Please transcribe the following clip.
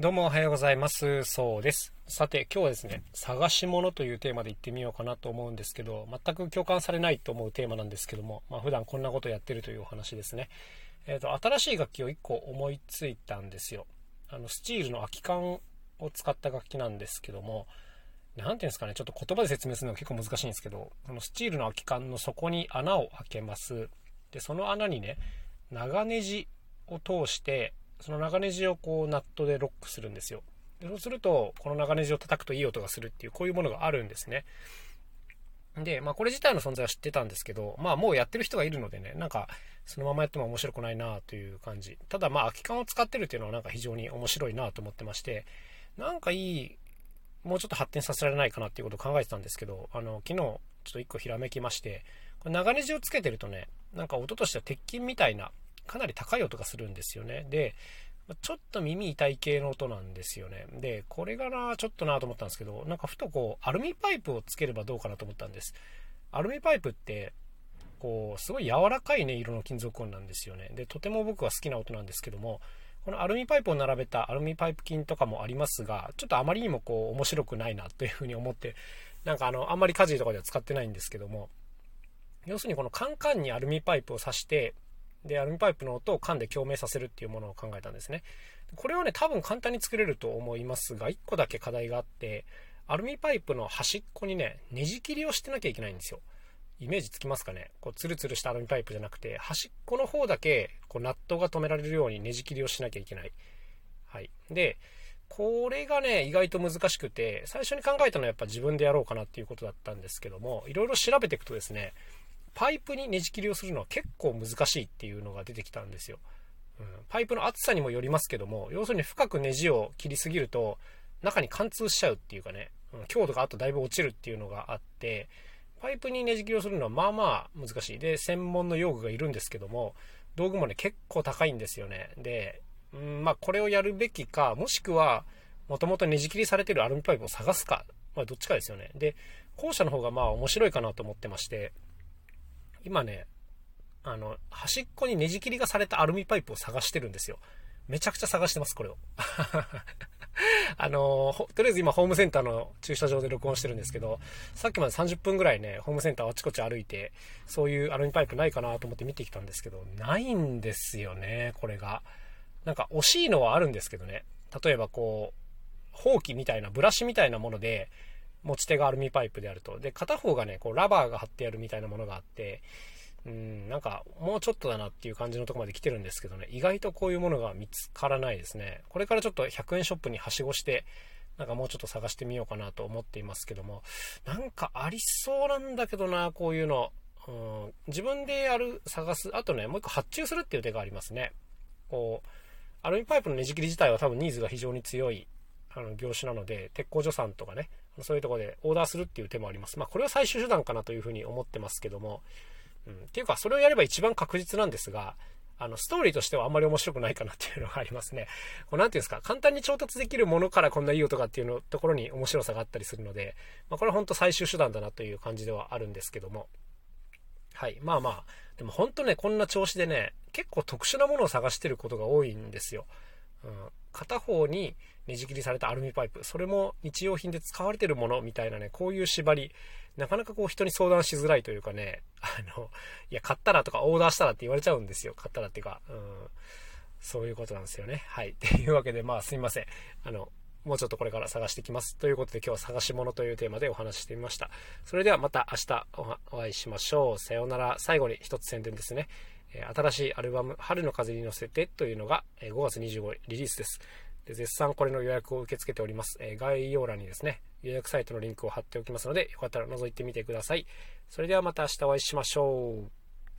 どうもおはようございます。そうです。さて、今日はですね、探し物というテーマでいってみようかなと思うんですけど、全く共感されないと思うテーマなんですけども、まあ、普段こんなことやってるというお話ですね。えっ、ー、と、新しい楽器を1個思いついたんですよ。あの、スチールの空き缶を使った楽器なんですけども、何ていうんですかね、ちょっと言葉で説明するのが結構難しいんですけど、このスチールの空き缶の底に穴を開けます。で、その穴にね、長ネジを通してその長ネジをこうナットでロックするんですよでそうするとこの長ネジを叩くといい音がするっていうこういうものがあるんですねで、まあこれ自体の存在は知ってたんですけど、まあもうやってる人がいるのでね、なんかそのままやっても面白くないなという感じ。ただまあ空き缶を使ってるっていうのはなんか非常に面白いなと思ってまして、なんかいい、もうちょっと発展させられないかなっていうことを考えてたんですけど、あの、昨日ちょっと1個ひらめきまして、これ長ネジをつけてるとね、なんか音としては鉄筋みたいなかなり高い音がするんですよね。で、ちょっと耳痛い系の音なんですよね。で、これがな、ちょっとなと思ったんですけど、なんかふとこう、アルミパイプをつければどうかなと思ったんです。アルミパイプって、こう、すごい柔らかい音色の金属音なんですよね。で、とても僕は好きな音なんですけども、このアルミパイプを並べたアルミパイプ筋とかもありますが、ちょっとあまりにもこう、面白くないなというふうに思って、なんかあの、あんまり家事とかでは使ってないんですけども、要するにこのカンカンにアルミパイプを挿して、で、アルミパイプの音を缶で共鳴させるっていうものを考えたんですね。これはね、多分簡単に作れると思いますが、1個だけ課題があって、アルミパイプの端っこにね、ネジ切りをしてなきゃいけないんですよ。イメージつきますかね？こう、ツルツルしたアルミパイプじゃなくて、端っこの方だけ、こう、ナットが止められるようにネジ切りをしなきゃいけない。はい。で、これがね、意外と難しくて、最初に考えたのはやっぱ自分でやろうかなっていうことだったんですけども、いろいろ調べていくとですね、パイプにねじ切りをするのは結構難しいっていうのが出てきたんですよ。うん、パイプの厚さにもよりますけども、要するに深くネジを切りすぎると、中に貫通しちゃうっていうかね、うん、強度があとだいぶ落ちるっていうのがあって、パイプにネジ切りをするのはまあまあ難しい。で、専門の用具がいるんですけども、道具もね、結構高いんですよね。で、うん、まあこれをやるべきか、もしくは、もともとネジ切りされてるアルミパイプを探すか、まあどっちかですよね。で、後者の方がまあ面白いかなと思ってまして、今ね、あの、端っこにネジ切りがされたアルミパイプを探してるんですよ。めちゃくちゃ探してます、これを。あのとりあえず今ホームセンターの駐車場で録音してるんですけど、さっきまで30分ぐらいね、ホームセンターあちこち歩いて、そういうアルミパイプないかなと思って見てきたんですけど、ないんですよね、これが。なんか惜しいのはあるんですけどね。例えばこう、ほうきみたいな、ブラシみたいなもので、持ち手がアルミパイプであると。で、片方がね、こうラバーが貼ってあるみたいなものがあって、うん、なんかもうちょっとだなっていう感じのとこまで来てるんですけどね、意外とこういうものが見つからないですね。これからちょっと100円ショップにはしごして、なんかもうちょっと探してみようかなと思っていますけども、なんかありそうなんだけどな、こういうの。うん、自分でやる、探す。あとね、もう一個発注するっていう手がありますね。こう、アルミパイプのねじ切り自体は多分ニーズが非常に強いあの業種なので、鉄工所さんとかね、そういうとこでオーダーするっていう手もあります。まあ、これは最終手段かなというふうに思ってますけども、うん、っていうか、それをやれば一番確実なんですが、あの、ストーリーとしてはあんまり面白くないかなっていうのがありますね。こう、なんていうんですか、簡単に調達できるものからこんないい音がっていうのところに面白さがあったりするので、まあ、これは本当最終手段だなという感じではあるんですけども。はい。まあまあ、でも本当ね、こんな調子でね、結構特殊なものを探してることが多いんですよ。うん、片方にねじ切りされたアルミパイプ、それも日用品で使われてるものみたいなね、こういう縛り、なかなかこう人に相談しづらいというかね、あの、いや、買ったらとかオーダーしたらって言われちゃうんですよ。買ったらっていうか、うん、そういうことなんですよね。はい。っていうわけで、まあすいません。あの、もうちょっとこれから探してきます。ということで今日は探し物というテーマでお話ししてみました。それではまた明日お会いしましょう。さようなら。最後に一つ宣伝ですね。新しいアルバム「春の風に乗せて」というのが5月25日リリースです。で絶賛これの予約を受け付けております。概要欄にですね予約サイトのリンクを貼っておきますのでよかったら覗いてみてください。それではまた明日お会いしましょう。